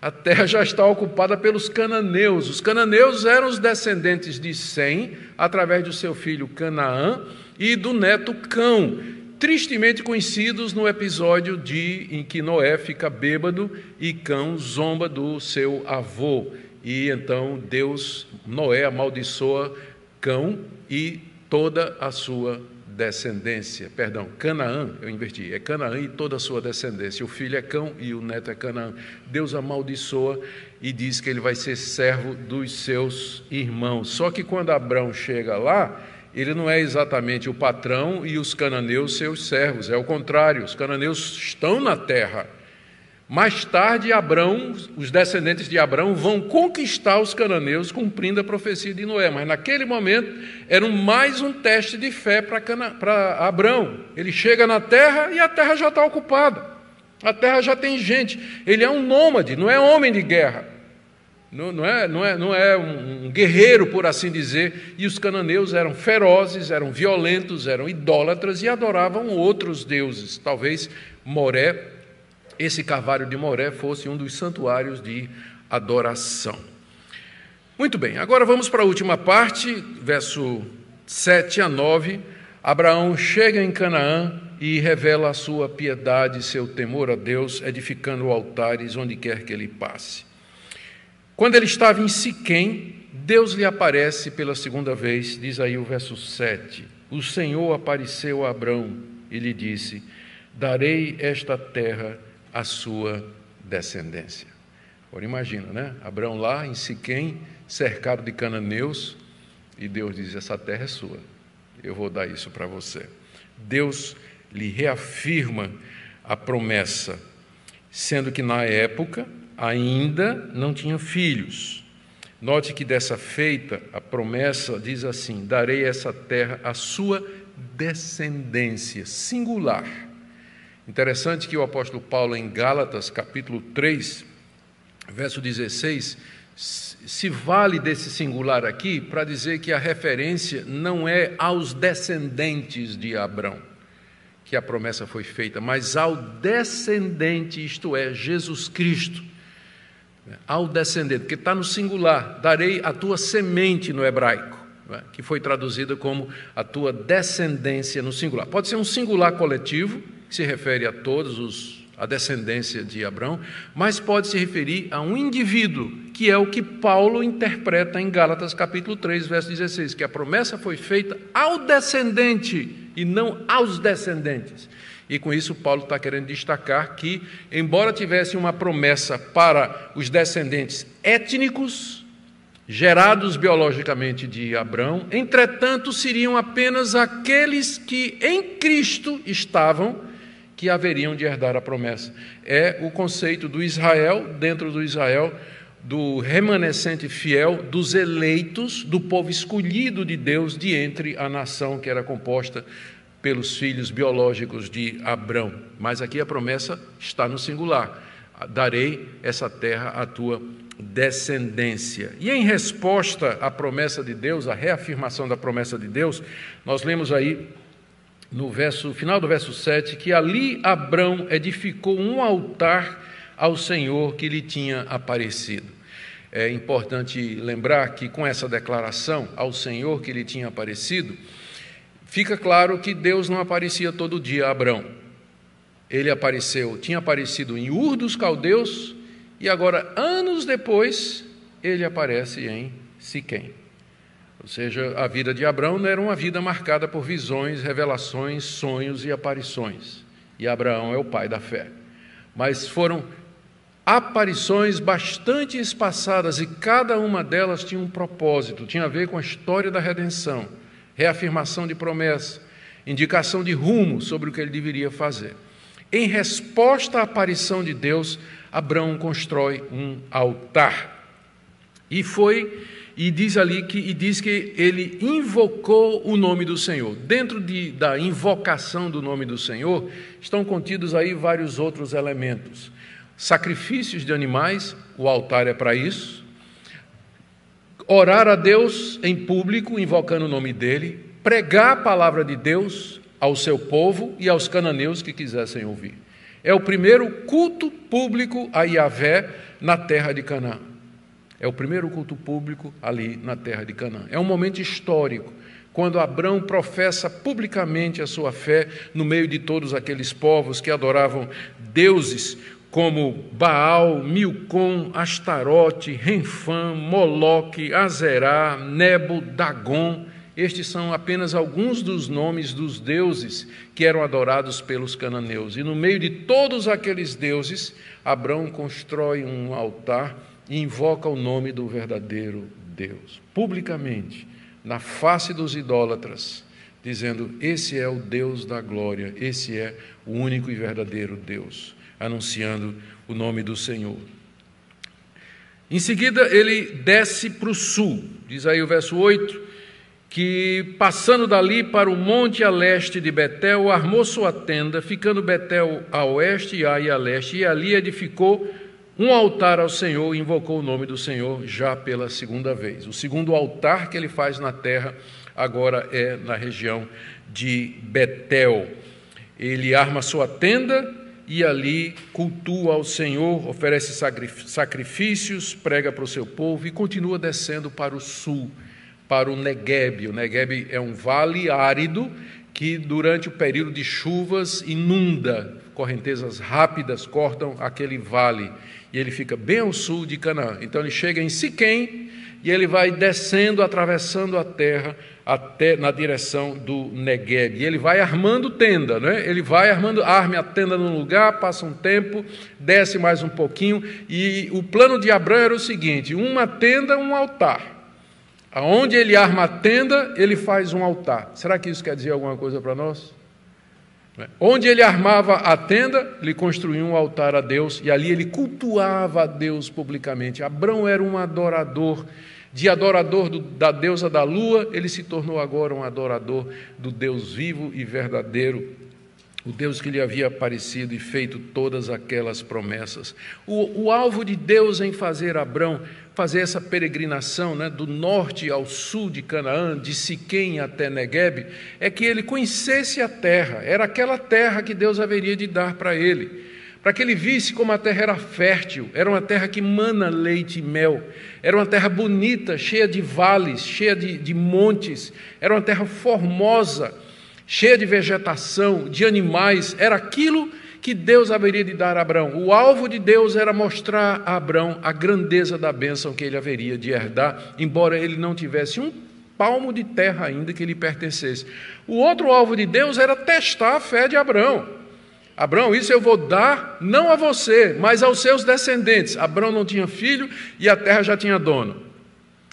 A terra já está ocupada pelos cananeus. Os cananeus eram os descendentes de Sem, através do seu filho Canaã e do neto Cão, tristemente conhecidos no episódio de em que Noé fica bêbado e Cão zomba do seu avô. E então Deus, Noé amaldiçoa Cão e toda a sua descendência. Perdão, Canaã, eu inverti, é Canaã e toda a sua descendência. O filho é Cão e o neto é Canaã. Deus amaldiçoa e diz que ele vai ser servo dos seus irmãos. Só que quando Abraão chega lá, ele não é exatamente o patrão e os cananeus seus servos, é o contrário, os cananeus estão na terra, Mais tarde, Abraão, os descendentes de Abraão vão conquistar os cananeus, cumprindo a profecia de Noé. Mas naquele momento era mais um teste de fé para Abraão. Ele chega na terra e a terra já está ocupada. A terra já tem gente. Ele é um nômade, não é homem de guerra. Não, não, é, não, é, não é um, um guerreiro, por assim dizer. E os cananeus eram ferozes, eram violentos, eram idólatras e adoravam outros deuses. Talvez Moré esse Carvalho de Moré fosse um dos santuários de adoração. Muito bem, agora vamos para a última parte, verso 7 a 9. Abraão chega em Canaã e revela a sua piedade seu temor a Deus, edificando altares onde quer que ele passe. Quando ele estava em Siquém, Deus lhe aparece pela segunda vez, diz aí o verso 7. O Senhor apareceu a Abraão e lhe disse: Darei esta terra a sua descendência. Agora imagina, né? Abraão lá em Siquém, cercado de cananeus, e Deus diz: Essa terra é sua, eu vou dar isso para você. Deus lhe reafirma a promessa, sendo que na época ainda não tinha filhos. Note que dessa feita, a promessa diz assim: Darei essa terra à sua descendência, singular Interessante que o apóstolo Paulo, em Gálatas, capítulo 3, verso 16, se vale desse singular aqui para dizer que a referência não é aos descendentes de Abraão, que a promessa foi feita, mas ao descendente, isto é, Jesus Cristo. Ao descendente, que está no singular, darei a tua semente no hebraico, é? que foi traduzida como a tua descendência no singular. Pode ser um singular coletivo que se refere a todos os a descendência de Abraão, mas pode se referir a um indivíduo, que é o que Paulo interpreta em Gálatas capítulo 3, verso 16, que a promessa foi feita ao descendente e não aos descendentes. E com isso, Paulo está querendo destacar que, embora tivesse uma promessa para os descendentes étnicos, gerados biologicamente de Abraão, entretanto, seriam apenas aqueles que em Cristo estavam que haveriam de herdar a promessa. É o conceito do Israel, dentro do Israel, do remanescente fiel, dos eleitos, do povo escolhido de Deus de entre a nação que era composta pelos filhos biológicos de Abrão. Mas aqui a promessa está no singular: darei essa terra à tua descendência. E em resposta à promessa de Deus, à reafirmação da promessa de Deus, nós lemos aí no verso, final do verso 7, que ali Abrão edificou um altar ao Senhor que lhe tinha aparecido. É importante lembrar que com essa declaração ao Senhor que lhe tinha aparecido, fica claro que Deus não aparecia todo dia a Abrão. Ele apareceu, tinha aparecido em Ur dos Caldeus e agora, anos depois, ele aparece em Siquém. Ou seja, a vida de Abraão não era uma vida marcada por visões, revelações, sonhos e aparições. E Abraão é o pai da fé. Mas foram aparições bastante espaçadas e cada uma delas tinha um propósito, tinha a ver com a história da redenção, reafirmação de promessa, indicação de rumo sobre o que ele deveria fazer. Em resposta à aparição de Deus, Abraão constrói um altar. E foi e diz ali que, e diz que ele invocou o nome do Senhor. Dentro de, da invocação do nome do Senhor estão contidos aí vários outros elementos. Sacrifícios de animais, o altar é para isso. Orar a Deus em público, invocando o nome dele. Pregar a palavra de Deus ao seu povo e aos cananeus que quisessem ouvir. É o primeiro culto público a Yahvé na terra de Canaã. É o primeiro culto público ali na terra de Canaã. É um momento histórico, quando Abraão professa publicamente a sua fé no meio de todos aqueles povos que adoravam deuses como Baal, Milcom, Astarote, Renfã, Moloque, Azerá, Nebo, Dagon. Estes são apenas alguns dos nomes dos deuses que eram adorados pelos cananeus. E no meio de todos aqueles deuses, Abraão constrói um altar e invoca o nome do verdadeiro Deus, publicamente, na face dos idólatras, dizendo: Esse é o Deus da glória, esse é o único e verdadeiro Deus, anunciando o nome do Senhor. Em seguida, ele desce para o sul, diz aí o verso 8, que passando dali para o monte a leste de Betel, armou sua tenda, ficando Betel a oeste e Ai a leste, e ali edificou um altar ao Senhor e invocou o nome do Senhor já pela segunda vez. O segundo altar que ele faz na terra agora é na região de Betel. Ele arma sua tenda e ali cultua ao Senhor, oferece sacrifícios, prega para o seu povo e continua descendo para o sul, para o Negueb. O Negueb é um vale árido que, durante o período de chuvas, inunda, correntezas rápidas cortam aquele vale e ele fica bem ao sul de Canaã. Então ele chega em Siquém e ele vai descendo, atravessando a terra até na direção do Negueb. E ele vai armando tenda, né? Ele vai armando, arme a tenda num lugar, passa um tempo, desce mais um pouquinho, e o plano de Abraão era o seguinte: uma tenda, um altar. Aonde ele arma a tenda, ele faz um altar. Será que isso quer dizer alguma coisa para nós? É? Onde ele armava a tenda, ele construía um altar a Deus e ali ele cultuava a Deus publicamente. Abraão era um adorador de adorador do, da deusa da lua, ele se tornou agora um adorador do Deus vivo e verdadeiro, o Deus que lhe havia aparecido e feito todas aquelas promessas. O, o alvo de Deus em fazer Abrão fazer essa peregrinação né, do norte ao sul de Canaã, de Siquém até Negueb, é que ele conhecesse a terra, era aquela terra que Deus haveria de dar para ele para que ele visse como a terra era fértil, era uma terra que mana leite e mel, era uma terra bonita, cheia de vales, cheia de, de montes, era uma terra formosa, cheia de vegetação, de animais, era aquilo que Deus haveria de dar a Abraão. O alvo de Deus era mostrar a Abraão a grandeza da bênção que ele haveria de herdar, embora ele não tivesse um palmo de terra ainda que lhe pertencesse. O outro alvo de Deus era testar a fé de Abraão. Abraão, isso eu vou dar não a você, mas aos seus descendentes. Abraão não tinha filho e a terra já tinha dono.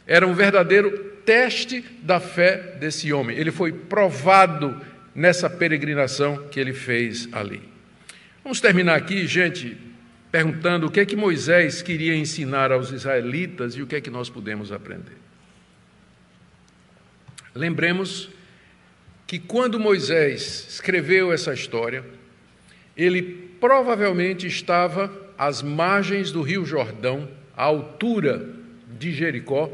Era um verdadeiro teste da fé desse homem. Ele foi provado nessa peregrinação que ele fez ali. Vamos terminar aqui, gente, perguntando o que é que Moisés queria ensinar aos israelitas e o que é que nós podemos aprender. Lembremos que quando Moisés escreveu essa história, ele provavelmente estava às margens do Rio Jordão, à altura de Jericó,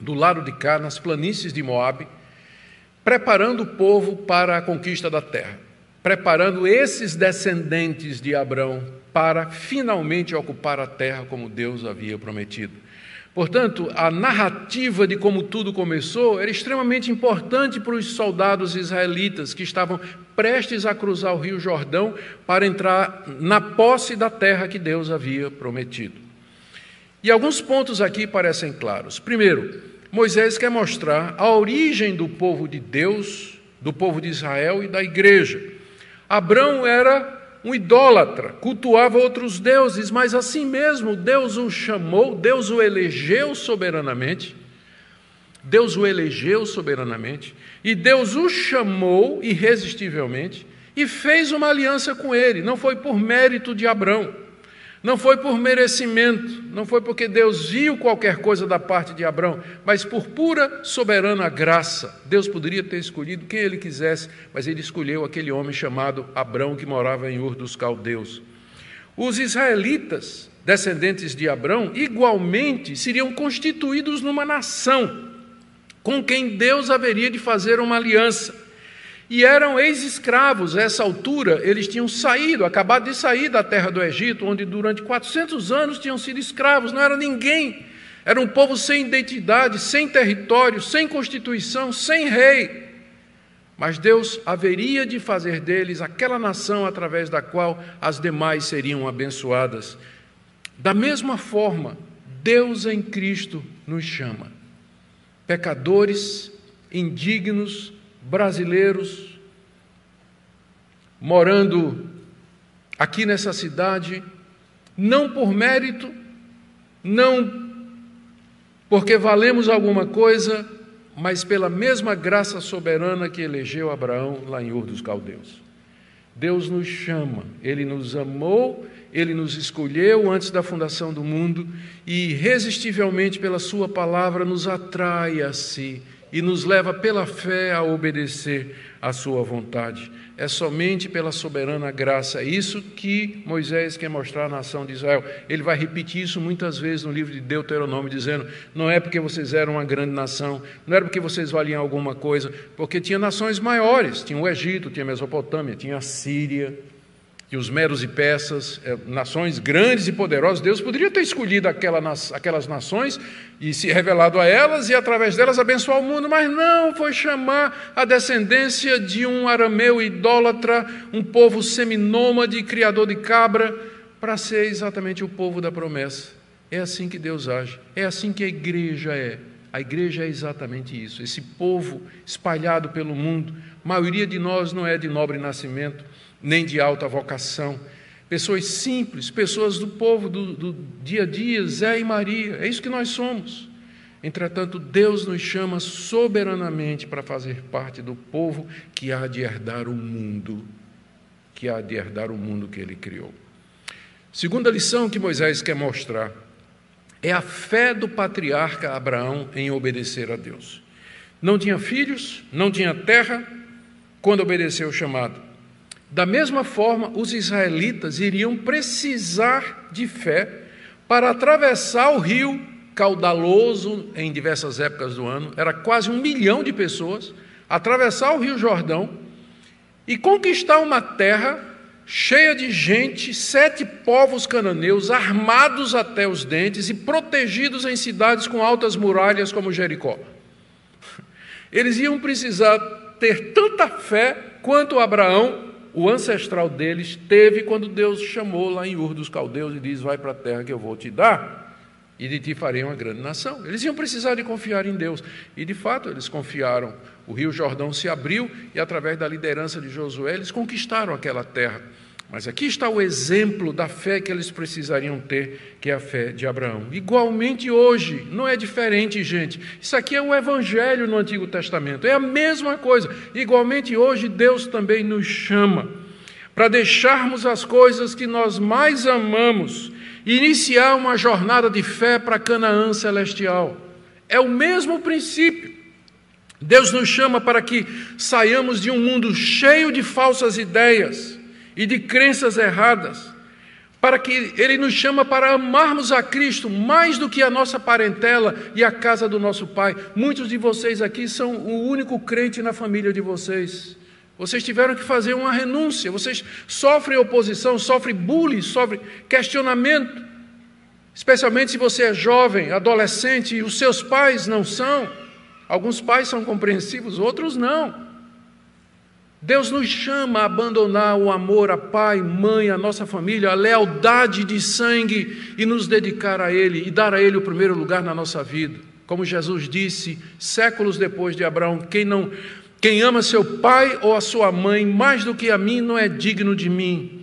do lado de cá, nas planícies de Moabe, preparando o povo para a conquista da terra, preparando esses descendentes de Abraão para finalmente ocupar a terra como Deus havia prometido. Portanto, a narrativa de como tudo começou era extremamente importante para os soldados israelitas que estavam prestes a cruzar o Rio Jordão para entrar na posse da terra que Deus havia prometido. E alguns pontos aqui parecem claros. Primeiro, Moisés quer mostrar a origem do povo de Deus, do povo de Israel e da igreja. Abrão era um idólatra, cultuava outros deuses, mas assim mesmo Deus o chamou, Deus o elegeu soberanamente. Deus o elegeu soberanamente e Deus o chamou irresistivelmente e fez uma aliança com ele. Não foi por mérito de Abrão, não foi por merecimento, não foi porque Deus viu qualquer coisa da parte de Abraão, mas por pura soberana graça. Deus poderia ter escolhido quem ele quisesse, mas ele escolheu aquele homem chamado Abrão que morava em Ur dos Caldeus. Os israelitas, descendentes de Abrão, igualmente seriam constituídos numa nação com quem Deus haveria de fazer uma aliança e eram ex-escravos. A essa altura, eles tinham saído, acabado de sair da terra do Egito, onde durante 400 anos tinham sido escravos, não era ninguém. Era um povo sem identidade, sem território, sem constituição, sem rei. Mas Deus haveria de fazer deles aquela nação através da qual as demais seriam abençoadas. Da mesma forma, Deus em Cristo nos chama. Pecadores, indignos, brasileiros morando aqui nessa cidade, não por mérito, não porque valemos alguma coisa, mas pela mesma graça soberana que elegeu Abraão lá em Ur dos Caldeus. Deus nos chama, Ele nos amou, Ele nos escolheu antes da fundação do mundo e, irresistivelmente, pela Sua palavra, nos atrai a si e nos leva pela fé a obedecer à Sua vontade. É somente pela soberana graça. É isso que Moisés quer mostrar à nação de Israel. Ele vai repetir isso muitas vezes no livro de Deuteronômio, dizendo: Não é porque vocês eram uma grande nação, não era porque vocês valiam alguma coisa, porque tinha nações maiores: tinha o Egito, tinha a Mesopotâmia, tinha a Síria que os meros e persas, eh, nações grandes e poderosas, Deus poderia ter escolhido aquela, aquelas nações e se revelado a elas e através delas abençoar o mundo, mas não, foi chamar a descendência de um arameu idólatra, um povo seminômade, criador de cabra, para ser exatamente o povo da promessa. É assim que Deus age, é assim que a igreja é. A igreja é exatamente isso, esse povo espalhado pelo mundo. A maioria de nós não é de nobre nascimento, nem de alta vocação. Pessoas simples, pessoas do povo do, do dia a dia, Zé e Maria, é isso que nós somos. Entretanto, Deus nos chama soberanamente para fazer parte do povo que há de herdar o mundo, que há de herdar o mundo que ele criou. Segunda lição que Moisés quer mostrar é a fé do patriarca Abraão em obedecer a Deus. Não tinha filhos, não tinha terra, quando obedeceu o chamado. Da mesma forma, os israelitas iriam precisar de fé para atravessar o rio caudaloso em diversas épocas do ano, era quase um milhão de pessoas, atravessar o rio Jordão e conquistar uma terra cheia de gente, sete povos cananeus, armados até os dentes e protegidos em cidades com altas muralhas como Jericó. Eles iam precisar ter tanta fé quanto Abraão o ancestral deles teve quando Deus chamou lá em Ur dos Caldeus e diz: Vai para a terra que eu vou te dar, e de ti farei uma grande nação. Eles iam precisar de confiar em Deus, e de fato eles confiaram. O rio Jordão se abriu e, através da liderança de Josué, eles conquistaram aquela terra. Mas aqui está o exemplo da fé que eles precisariam ter, que é a fé de Abraão. Igualmente hoje, não é diferente, gente. Isso aqui é o evangelho no Antigo Testamento, é a mesma coisa. Igualmente hoje, Deus também nos chama para deixarmos as coisas que nós mais amamos e iniciar uma jornada de fé para Canaã celestial. É o mesmo princípio. Deus nos chama para que saiamos de um mundo cheio de falsas ideias e de crenças erradas, para que Ele nos chama para amarmos a Cristo mais do que a nossa parentela e a casa do nosso Pai. Muitos de vocês aqui são o único crente na família de vocês. Vocês tiveram que fazer uma renúncia, vocês sofrem oposição, sofrem bullying, sofrem questionamento, especialmente se você é jovem, adolescente e os seus pais não são. Alguns pais são compreensivos, outros não. Deus nos chama a abandonar o amor a pai, mãe, a nossa família, a lealdade de sangue e nos dedicar a Ele e dar a Ele o primeiro lugar na nossa vida. Como Jesus disse séculos depois de Abraão: quem não, quem ama seu pai ou a sua mãe mais do que a mim não é digno de mim.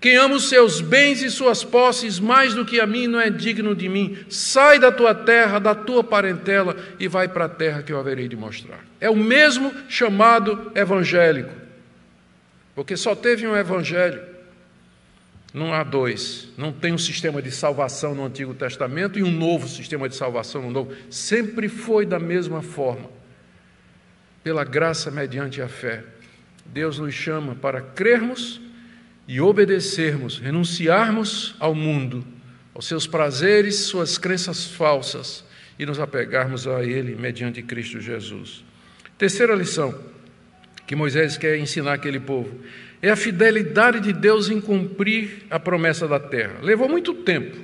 Quem ama os seus bens e suas posses mais do que a mim não é digno de mim. Sai da tua terra, da tua parentela e vai para a terra que eu haverei de mostrar. É o mesmo chamado evangélico. Porque só teve um evangelho. Não há dois. Não tem um sistema de salvação no Antigo Testamento e um novo sistema de salvação no Novo. Sempre foi da mesma forma. Pela graça mediante a fé. Deus nos chama para crermos e obedecermos, renunciarmos ao mundo, aos seus prazeres, suas crenças falsas e nos apegarmos a Ele mediante Cristo Jesus. Terceira lição que Moisés quer ensinar aquele povo é a fidelidade de Deus em cumprir a promessa da terra. Levou muito tempo,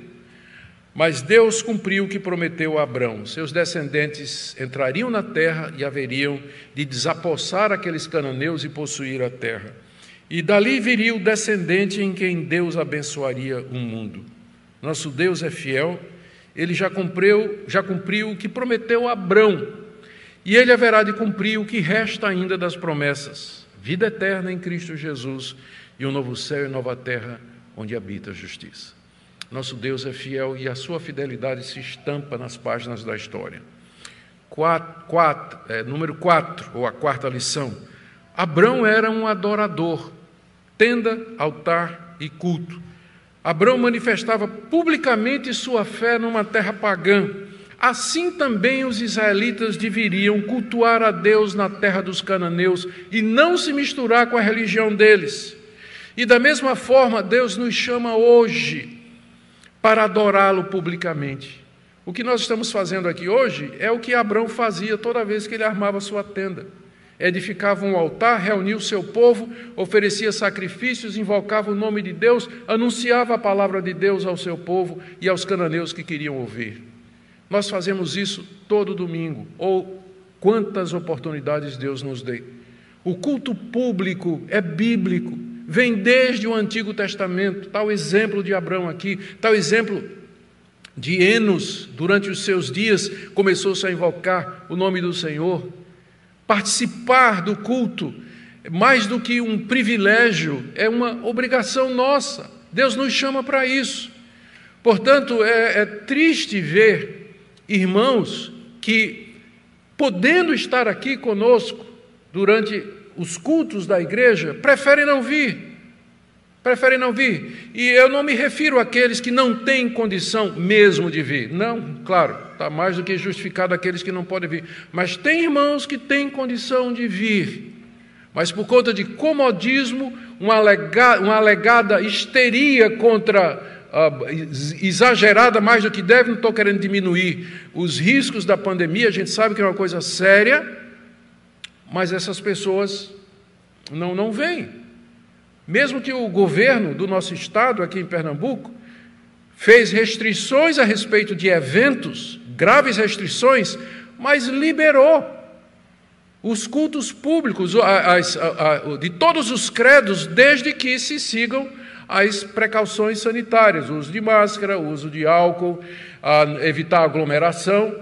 mas Deus cumpriu o que prometeu a Abraão. Seus descendentes entrariam na terra e haveriam de desapossar aqueles cananeus e possuir a terra. E dali viria o descendente em quem Deus abençoaria o mundo. Nosso Deus é fiel, ele já cumpriu, já cumpriu o que prometeu a Abrão, e ele haverá de cumprir o que resta ainda das promessas: vida eterna em Cristo Jesus e um novo céu e nova terra onde habita a justiça. Nosso Deus é fiel e a sua fidelidade se estampa nas páginas da história. Quatro, quatro, é, número 4, ou a quarta lição. Abrão era um adorador tenda, altar e culto. Abraão manifestava publicamente sua fé numa terra pagã. Assim também os israelitas deveriam cultuar a Deus na terra dos cananeus e não se misturar com a religião deles. E da mesma forma, Deus nos chama hoje para adorá-lo publicamente. O que nós estamos fazendo aqui hoje é o que Abraão fazia toda vez que ele armava sua tenda edificava um altar, reunia o seu povo, oferecia sacrifícios, invocava o nome de Deus, anunciava a palavra de Deus ao seu povo e aos cananeus que queriam ouvir. Nós fazemos isso todo domingo, ou quantas oportunidades Deus nos dê. O culto público é bíblico, vem desde o Antigo Testamento, tal exemplo de Abraão aqui, tal exemplo de Enos, durante os seus dias, começou-se a invocar o nome do Senhor. Participar do culto, mais do que um privilégio, é uma obrigação nossa. Deus nos chama para isso. Portanto, é, é triste ver irmãos que, podendo estar aqui conosco durante os cultos da igreja, preferem não vir. Preferem não vir. E eu não me refiro àqueles que não têm condição mesmo de vir. Não, claro, está mais do que justificado aqueles que não podem vir. Mas tem irmãos que têm condição de vir. Mas por conta de comodismo, uma, alega, uma alegada histeria contra uh, exagerada mais do que deve, não estou querendo diminuir os riscos da pandemia, a gente sabe que é uma coisa séria, mas essas pessoas não, não vêm. Mesmo que o governo do nosso estado, aqui em Pernambuco, fez restrições a respeito de eventos, graves restrições, mas liberou os cultos públicos de todos os credos, desde que se sigam as precauções sanitárias, uso de máscara, uso de álcool, evitar aglomeração.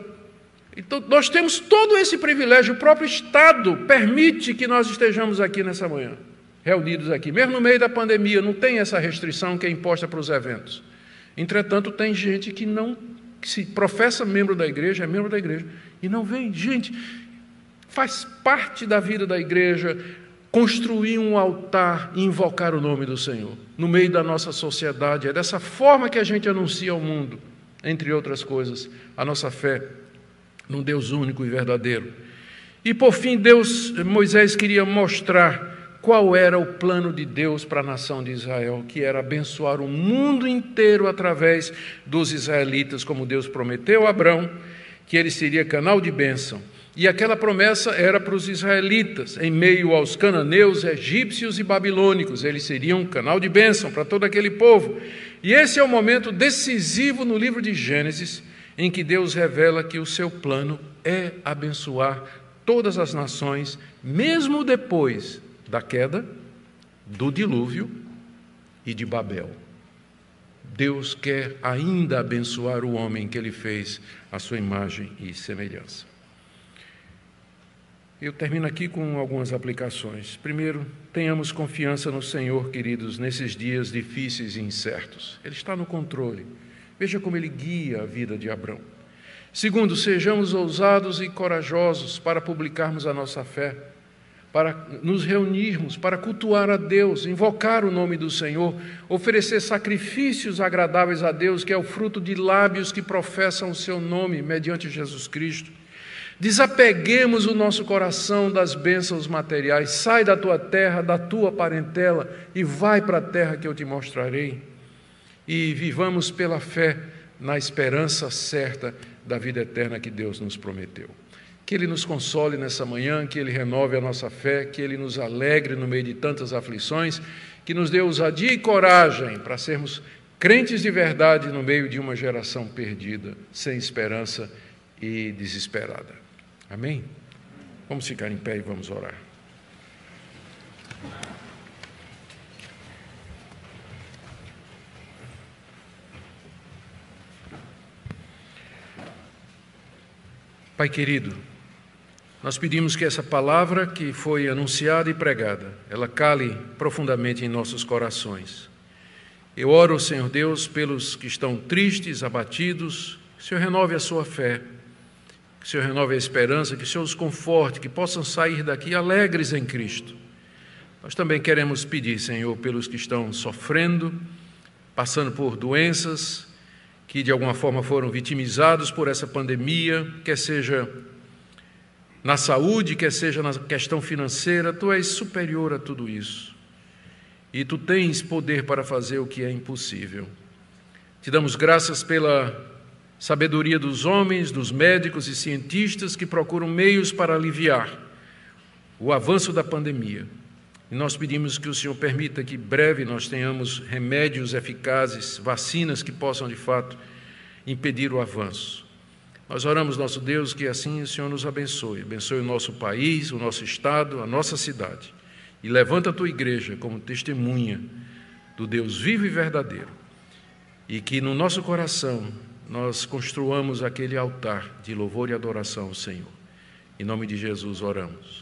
Então, nós temos todo esse privilégio, o próprio Estado permite que nós estejamos aqui nessa manhã reunidos aqui. Mesmo no meio da pandemia, não tem essa restrição que é imposta para os eventos. Entretanto, tem gente que não que se professa membro da igreja, é membro da igreja, e não vem. Gente, faz parte da vida da igreja construir um altar e invocar o nome do Senhor no meio da nossa sociedade. É dessa forma que a gente anuncia ao mundo, entre outras coisas, a nossa fé num Deus único e verdadeiro. E por fim, Deus, Moisés queria mostrar qual era o plano de Deus para a nação de Israel, que era abençoar o mundo inteiro através dos israelitas, como Deus prometeu a Abraão, que ele seria canal de bênção. E aquela promessa era para os israelitas, em meio aos cananeus, egípcios e babilônicos. Eles seriam canal de bênção para todo aquele povo. E esse é o momento decisivo no livro de Gênesis, em que Deus revela que o seu plano é abençoar todas as nações, mesmo depois da queda, do dilúvio e de Babel. Deus quer ainda abençoar o homem que ele fez à sua imagem e semelhança. Eu termino aqui com algumas aplicações. Primeiro, tenhamos confiança no Senhor, queridos, nesses dias difíceis e incertos. Ele está no controle. Veja como ele guia a vida de Abraão. Segundo, sejamos ousados e corajosos para publicarmos a nossa fé para nos reunirmos, para cultuar a Deus, invocar o nome do Senhor, oferecer sacrifícios agradáveis a Deus, que é o fruto de lábios que professam o seu nome mediante Jesus Cristo. Desapeguemos o nosso coração das bênçãos materiais, sai da tua terra, da tua parentela e vai para a terra que eu te mostrarei. E vivamos pela fé na esperança certa da vida eterna que Deus nos prometeu. Que Ele nos console nessa manhã, que Ele renove a nossa fé, que Ele nos alegre no meio de tantas aflições, que nos dê ousadia e coragem para sermos crentes de verdade no meio de uma geração perdida, sem esperança e desesperada. Amém? Vamos ficar em pé e vamos orar. Pai querido, nós pedimos que essa palavra que foi anunciada e pregada, ela cale profundamente em nossos corações. Eu oro, Senhor Deus, pelos que estão tristes, abatidos, que o Senhor renove a sua fé, que o Senhor renove a esperança, que o Senhor os conforte, que possam sair daqui alegres em Cristo. Nós também queremos pedir, Senhor, pelos que estão sofrendo, passando por doenças, que de alguma forma foram vitimizados por essa pandemia, quer seja na saúde, quer seja na questão financeira, tu és superior a tudo isso. E tu tens poder para fazer o que é impossível. Te damos graças pela sabedoria dos homens, dos médicos e cientistas que procuram meios para aliviar o avanço da pandemia. E nós pedimos que o Senhor permita que breve nós tenhamos remédios eficazes, vacinas que possam de fato impedir o avanço. Nós oramos, nosso Deus, que assim o Senhor nos abençoe, abençoe o nosso país, o nosso estado, a nossa cidade. E levanta a tua igreja como testemunha do Deus vivo e verdadeiro. E que no nosso coração nós construamos aquele altar de louvor e adoração ao Senhor. Em nome de Jesus oramos.